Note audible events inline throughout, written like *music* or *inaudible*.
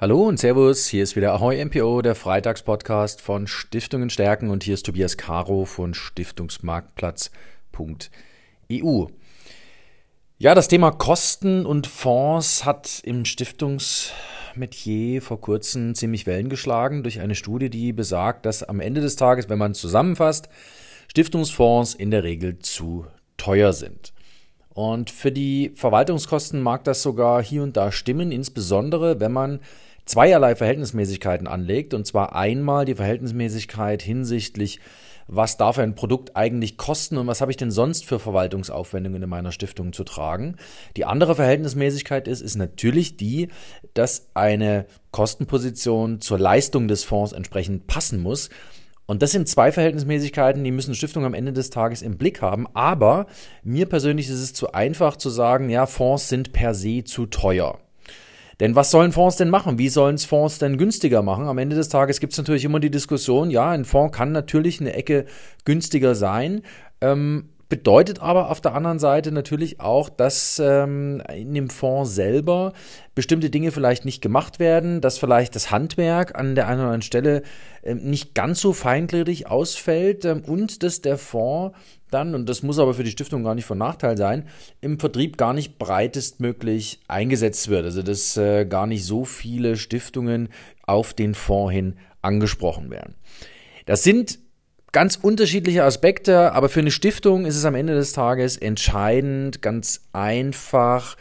Hallo und Servus, hier ist wieder Ahoy MPO, der Freitagspodcast von Stiftungen stärken und hier ist Tobias Caro von Stiftungsmarktplatz.eu. Ja, das Thema Kosten und Fonds hat im Stiftungsmetier vor kurzem ziemlich Wellen geschlagen durch eine Studie, die besagt, dass am Ende des Tages, wenn man zusammenfasst, Stiftungsfonds in der Regel zu teuer sind. Und für die Verwaltungskosten mag das sogar hier und da stimmen, insbesondere wenn man zweierlei Verhältnismäßigkeiten anlegt. Und zwar einmal die Verhältnismäßigkeit hinsichtlich, was darf ein Produkt eigentlich kosten und was habe ich denn sonst für Verwaltungsaufwendungen in meiner Stiftung zu tragen. Die andere Verhältnismäßigkeit ist, ist natürlich die, dass eine Kostenposition zur Leistung des Fonds entsprechend passen muss. Und das sind zwei Verhältnismäßigkeiten, die müssen Stiftungen am Ende des Tages im Blick haben. Aber mir persönlich ist es zu einfach zu sagen, ja, Fonds sind per se zu teuer. Denn was sollen Fonds denn machen? Wie sollen es Fonds denn günstiger machen? Am Ende des Tages gibt es natürlich immer die Diskussion, ja, ein Fonds kann natürlich eine Ecke günstiger sein. Ähm, Bedeutet aber auf der anderen Seite natürlich auch, dass ähm, in dem Fonds selber bestimmte Dinge vielleicht nicht gemacht werden, dass vielleicht das Handwerk an der einen oder anderen Stelle ähm, nicht ganz so feingliedrig ausfällt ähm, und dass der Fonds dann, und das muss aber für die Stiftung gar nicht von Nachteil sein, im Vertrieb gar nicht breitestmöglich eingesetzt wird. Also dass äh, gar nicht so viele Stiftungen auf den Fonds hin angesprochen werden. Das sind ganz unterschiedliche Aspekte, aber für eine Stiftung ist es am Ende des Tages entscheidend, ganz einfach,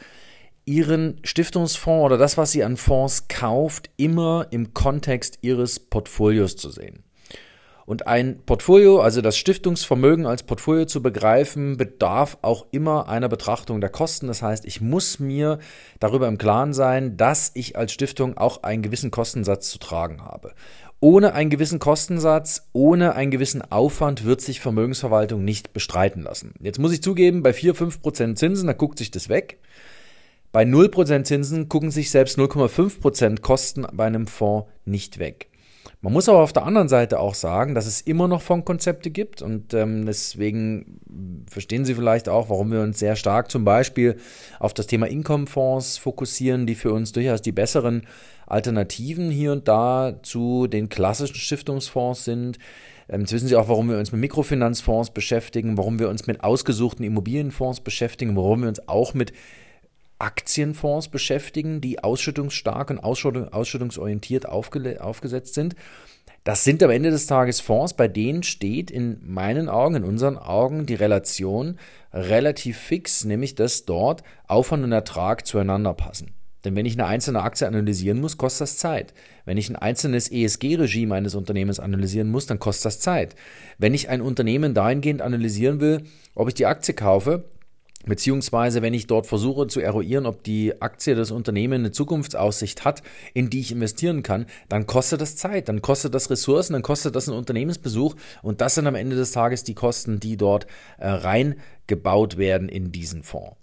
ihren Stiftungsfonds oder das, was sie an Fonds kauft, immer im Kontext ihres Portfolios zu sehen. Und ein Portfolio, also das Stiftungsvermögen als Portfolio zu begreifen, bedarf auch immer einer Betrachtung der Kosten. Das heißt, ich muss mir darüber im Klaren sein, dass ich als Stiftung auch einen gewissen Kostensatz zu tragen habe. Ohne einen gewissen Kostensatz, ohne einen gewissen Aufwand wird sich Vermögensverwaltung nicht bestreiten lassen. Jetzt muss ich zugeben, bei 4, 5% Zinsen, da guckt sich das weg. Bei 0% Zinsen gucken sich selbst 0,5% Kosten bei einem Fonds nicht weg. Man muss aber auf der anderen Seite auch sagen, dass es immer noch Fondkonzepte gibt und ähm, deswegen verstehen Sie vielleicht auch, warum wir uns sehr stark zum Beispiel auf das Thema Income-Fonds fokussieren, die für uns durchaus die besseren Alternativen hier und da zu den klassischen Stiftungsfonds sind. Ähm, jetzt wissen Sie auch, warum wir uns mit Mikrofinanzfonds beschäftigen, warum wir uns mit ausgesuchten Immobilienfonds beschäftigen, warum wir uns auch mit Aktienfonds beschäftigen, die ausschüttungsstark und ausschüttungsorientiert aufgesetzt sind. Das sind am Ende des Tages Fonds, bei denen steht in meinen Augen, in unseren Augen die Relation relativ fix, nämlich dass dort Aufwand und Ertrag zueinander passen. Denn wenn ich eine einzelne Aktie analysieren muss, kostet das Zeit. Wenn ich ein einzelnes ESG-Regime eines Unternehmens analysieren muss, dann kostet das Zeit. Wenn ich ein Unternehmen dahingehend analysieren will, ob ich die Aktie kaufe, Beziehungsweise, wenn ich dort versuche zu eruieren, ob die Aktie des Unternehmens eine Zukunftsaussicht hat, in die ich investieren kann, dann kostet das Zeit, dann kostet das Ressourcen, dann kostet das einen Unternehmensbesuch und das sind am Ende des Tages die Kosten, die dort äh, reingebaut werden in diesen Fonds.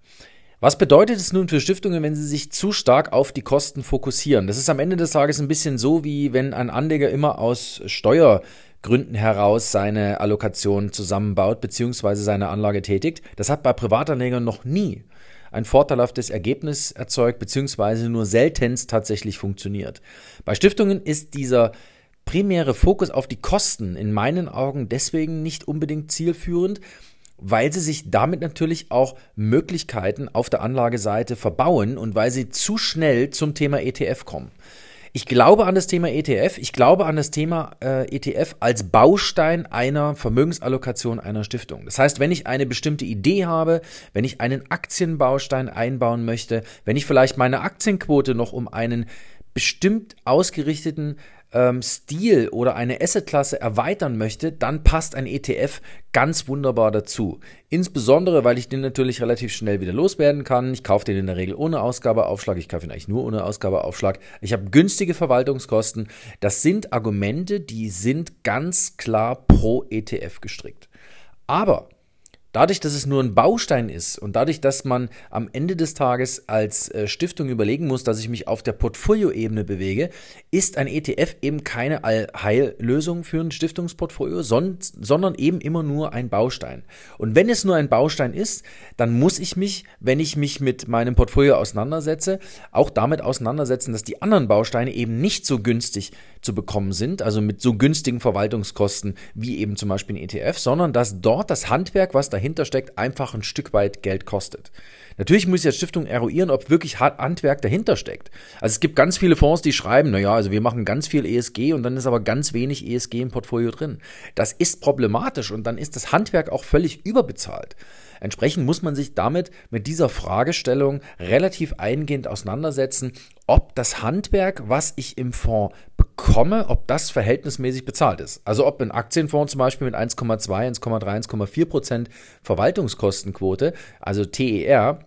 Was bedeutet es nun für Stiftungen, wenn sie sich zu stark auf die Kosten fokussieren? Das ist am Ende des Tages ein bisschen so, wie wenn ein Anleger immer aus Steuer Gründen heraus seine Allokation zusammenbaut bzw. seine Anlage tätigt. Das hat bei Privatanlegern noch nie ein vorteilhaftes Ergebnis erzeugt bzw. nur seltenst tatsächlich funktioniert. Bei Stiftungen ist dieser primäre Fokus auf die Kosten in meinen Augen deswegen nicht unbedingt zielführend, weil sie sich damit natürlich auch Möglichkeiten auf der Anlageseite verbauen und weil sie zu schnell zum Thema ETF kommen. Ich glaube an das Thema ETF. Ich glaube an das Thema äh, ETF als Baustein einer Vermögensallokation einer Stiftung. Das heißt, wenn ich eine bestimmte Idee habe, wenn ich einen Aktienbaustein einbauen möchte, wenn ich vielleicht meine Aktienquote noch um einen bestimmt ausgerichteten ähm, Stil oder eine Assetklasse erweitern möchte, dann passt ein ETF ganz wunderbar dazu. Insbesondere, weil ich den natürlich relativ schnell wieder loswerden kann. Ich kaufe den in der Regel ohne Ausgabeaufschlag. Ich kaufe ihn eigentlich nur ohne Ausgabeaufschlag. Ich habe günstige Verwaltungskosten. Das sind Argumente, die sind ganz klar pro ETF gestrickt. Aber Dadurch, dass es nur ein Baustein ist und dadurch, dass man am Ende des Tages als äh, Stiftung überlegen muss, dass ich mich auf der Portfolioebene bewege, ist ein ETF eben keine Allheillösung für ein Stiftungsportfolio, sondern eben immer nur ein Baustein. Und wenn es nur ein Baustein ist, dann muss ich mich, wenn ich mich mit meinem Portfolio auseinandersetze, auch damit auseinandersetzen, dass die anderen Bausteine eben nicht so günstig zu bekommen sind, also mit so günstigen Verwaltungskosten wie eben zum Beispiel ein ETF, sondern dass dort das Handwerk, was dahinter steckt, einfach ein Stück weit Geld kostet. Natürlich muss ich als Stiftung eruieren, ob wirklich Handwerk dahinter steckt. Also es gibt ganz viele Fonds, die schreiben, naja, also wir machen ganz viel ESG und dann ist aber ganz wenig ESG im Portfolio drin. Das ist problematisch und dann ist das Handwerk auch völlig überbezahlt. Entsprechend muss man sich damit mit dieser Fragestellung relativ eingehend auseinandersetzen, ob das Handwerk, was ich im Fonds bekomme, ob das verhältnismäßig bezahlt ist. Also ob ein Aktienfonds zum Beispiel mit 1,2, 1,3, 1,4 Prozent Verwaltungskostenquote, also TER,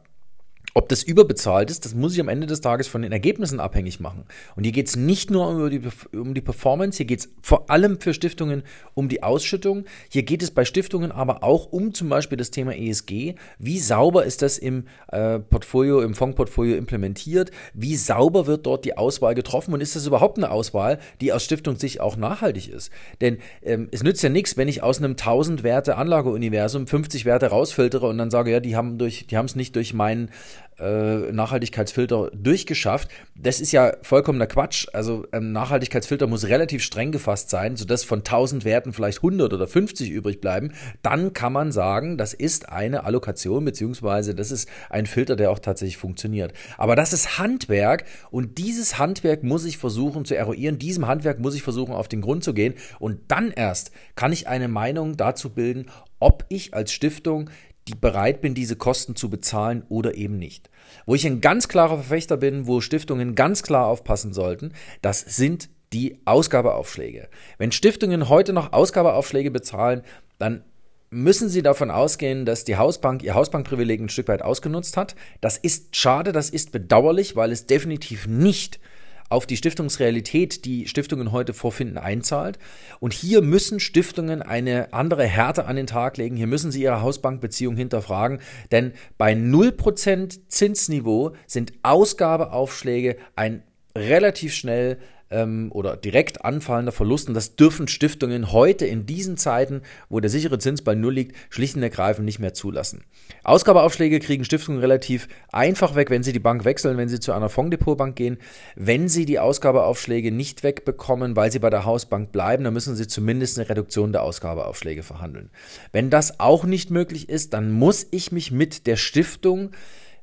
ob das überbezahlt ist, das muss ich am Ende des Tages von den Ergebnissen abhängig machen. Und hier geht es nicht nur um die, um die Performance, hier geht es vor allem für Stiftungen um die Ausschüttung. Hier geht es bei Stiftungen aber auch um zum Beispiel das Thema ESG. Wie sauber ist das im äh, Portfolio, im Fondsportfolio implementiert? Wie sauber wird dort die Auswahl getroffen? Und ist das überhaupt eine Auswahl, die aus Stiftungssicht auch nachhaltig ist? Denn ähm, es nützt ja nichts, wenn ich aus einem 1000 Werte Anlageuniversum 50 Werte rausfiltere und dann sage, ja, die haben durch, die haben es nicht durch meinen äh, Nachhaltigkeitsfilter durchgeschafft. Das ist ja vollkommener Quatsch. Also ein Nachhaltigkeitsfilter muss relativ streng gefasst sein, sodass von 1000 Werten vielleicht 100 oder 50 übrig bleiben. Dann kann man sagen, das ist eine Allokation beziehungsweise das ist ein Filter, der auch tatsächlich funktioniert. Aber das ist Handwerk und dieses Handwerk muss ich versuchen zu eruieren. Diesem Handwerk muss ich versuchen auf den Grund zu gehen und dann erst kann ich eine Meinung dazu bilden, ob ich als Stiftung bereit bin, diese Kosten zu bezahlen oder eben nicht. Wo ich ein ganz klarer Verfechter bin, wo Stiftungen ganz klar aufpassen sollten, das sind die Ausgabeaufschläge. Wenn Stiftungen heute noch Ausgabeaufschläge bezahlen, dann müssen Sie davon ausgehen, dass die Hausbank ihr Hausbankprivileg ein Stück weit ausgenutzt hat. Das ist schade, das ist bedauerlich, weil es definitiv nicht auf die Stiftungsrealität, die Stiftungen heute vorfinden, einzahlt. Und hier müssen Stiftungen eine andere Härte an den Tag legen. Hier müssen sie ihre Hausbankbeziehung hinterfragen. Denn bei 0% Zinsniveau sind Ausgabeaufschläge ein relativ schnell ähm, oder direkt anfallender Verlust. Und das dürfen Stiftungen heute in diesen Zeiten, wo der sichere Zins bei Null liegt, schlicht und ergreifend nicht mehr zulassen. Ausgabeaufschläge kriegen Stiftungen relativ einfach weg, wenn sie die Bank wechseln, wenn sie zu einer Fonddepotbank gehen. Wenn sie die Ausgabeaufschläge nicht wegbekommen, weil sie bei der Hausbank bleiben, dann müssen sie zumindest eine Reduktion der Ausgabeaufschläge verhandeln. Wenn das auch nicht möglich ist, dann muss ich mich mit der Stiftung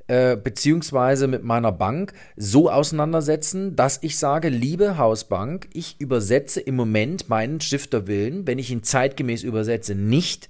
äh, beziehungsweise mit meiner Bank so auseinandersetzen, dass ich sage, liebe Hausbank, ich übersetze im Moment meinen Stifterwillen, wenn ich ihn zeitgemäß übersetze, nicht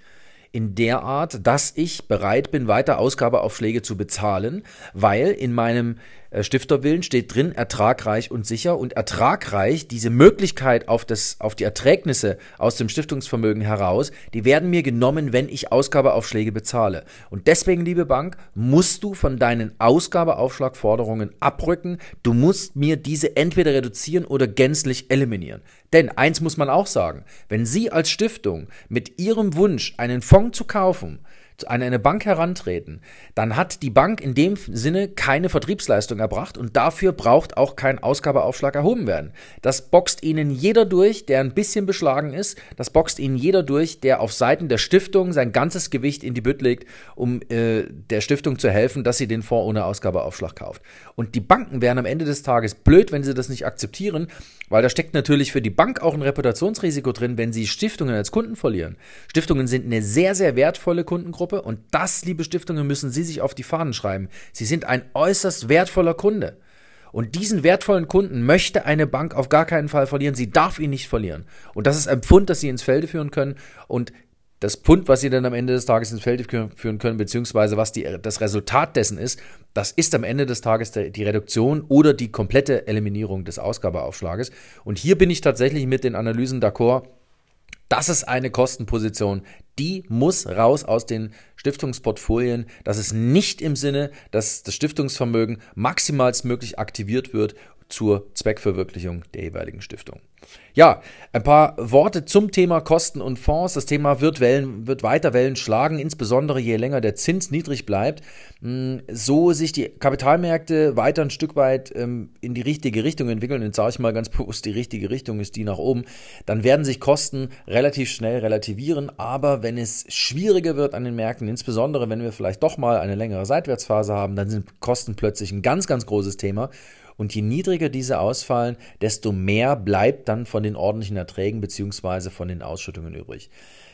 in der Art, dass ich bereit bin, weiter Ausgabeaufschläge zu bezahlen, weil in meinem Stifterwillen steht drin, ertragreich und sicher und ertragreich, diese Möglichkeit auf, das, auf die Erträgnisse aus dem Stiftungsvermögen heraus, die werden mir genommen, wenn ich Ausgabeaufschläge bezahle. Und deswegen, liebe Bank, musst du von deinen Ausgabeaufschlagforderungen abrücken. Du musst mir diese entweder reduzieren oder gänzlich eliminieren. Denn eins muss man auch sagen, wenn Sie als Stiftung mit Ihrem Wunsch, einen Fonds zu kaufen, an eine Bank herantreten, dann hat die Bank in dem Sinne keine Vertriebsleistung erbracht und dafür braucht auch kein Ausgabeaufschlag erhoben werden. Das boxt Ihnen jeder durch, der ein bisschen beschlagen ist. Das boxt Ihnen jeder durch, der auf Seiten der Stiftung sein ganzes Gewicht in die Bütt legt, um äh, der Stiftung zu helfen, dass sie den Fonds ohne Ausgabeaufschlag kauft. Und die Banken wären am Ende des Tages blöd, wenn sie das nicht akzeptieren, weil da steckt natürlich für die Bank auch ein Reputationsrisiko drin, wenn sie Stiftungen als Kunden verlieren. Stiftungen sind eine sehr, sehr wertvolle Kundengruppe Zielgruppe und das, liebe Stiftungen, müssen Sie sich auf die Fahnen schreiben. Sie sind ein äußerst wertvoller Kunde. Und diesen wertvollen Kunden möchte eine Bank auf gar keinen Fall verlieren. Sie darf ihn nicht verlieren. Und das ist ein Pfund, das Sie ins Felde führen können. Und das Pfund, was Sie dann am Ende des Tages ins Felde führen können, beziehungsweise was die, das Resultat dessen ist, das ist am Ende des Tages die Reduktion oder die komplette Eliminierung des Ausgabeaufschlages. Und hier bin ich tatsächlich mit den Analysen d'accord das ist eine Kostenposition, die muss raus aus den Stiftungsportfolien. Das ist nicht im Sinne, dass das Stiftungsvermögen maximalstmöglich aktiviert wird zur Zweckverwirklichung der jeweiligen Stiftung. Ja, ein paar Worte zum Thema Kosten und Fonds. Das Thema wird, Wellen, wird weiter Wellen schlagen, insbesondere je länger der Zins niedrig bleibt. Hm, so sich die Kapitalmärkte weiter ein Stück weit ähm, in die richtige Richtung entwickeln, jetzt sage ich mal ganz *laughs* bewusst, die richtige Richtung ist die nach oben, dann werden sich Kosten relativ schnell relativieren. Aber wenn es schwieriger wird an den Märkten, insbesondere wenn wir vielleicht doch mal eine längere Seitwärtsphase haben, dann sind Kosten plötzlich ein ganz, ganz großes Thema. Und je niedriger diese ausfallen, desto mehr bleibt dann von den ordentlichen Erträgen beziehungsweise von den Ausschüttungen übrig.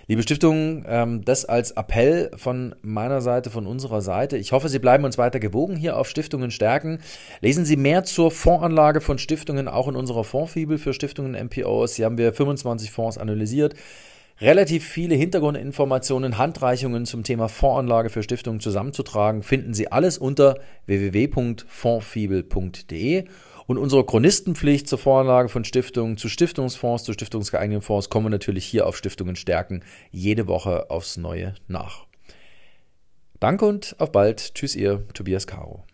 Liebe Stiftungen, ähm, das als Appell von meiner Seite, von unserer Seite. Ich hoffe, Sie bleiben uns weiter gewogen hier auf Stiftungen stärken. Lesen Sie mehr zur Fondsanlage von Stiftungen, auch in unserer Fondsfibel für Stiftungen MPOs. Hier haben wir 25 Fonds analysiert relativ viele Hintergrundinformationen, Handreichungen zum Thema Fondsanlage für Stiftungen zusammenzutragen, finden Sie alles unter www.fondsfibel.de. Und unsere Chronistenpflicht zur Voranlage von Stiftungen, zu Stiftungsfonds, zu stiftungsgeeigneten Fonds kommen natürlich hier auf Stiftungen stärken, jede Woche aufs Neue nach. Danke und auf bald. Tschüss, ihr Tobias Caro.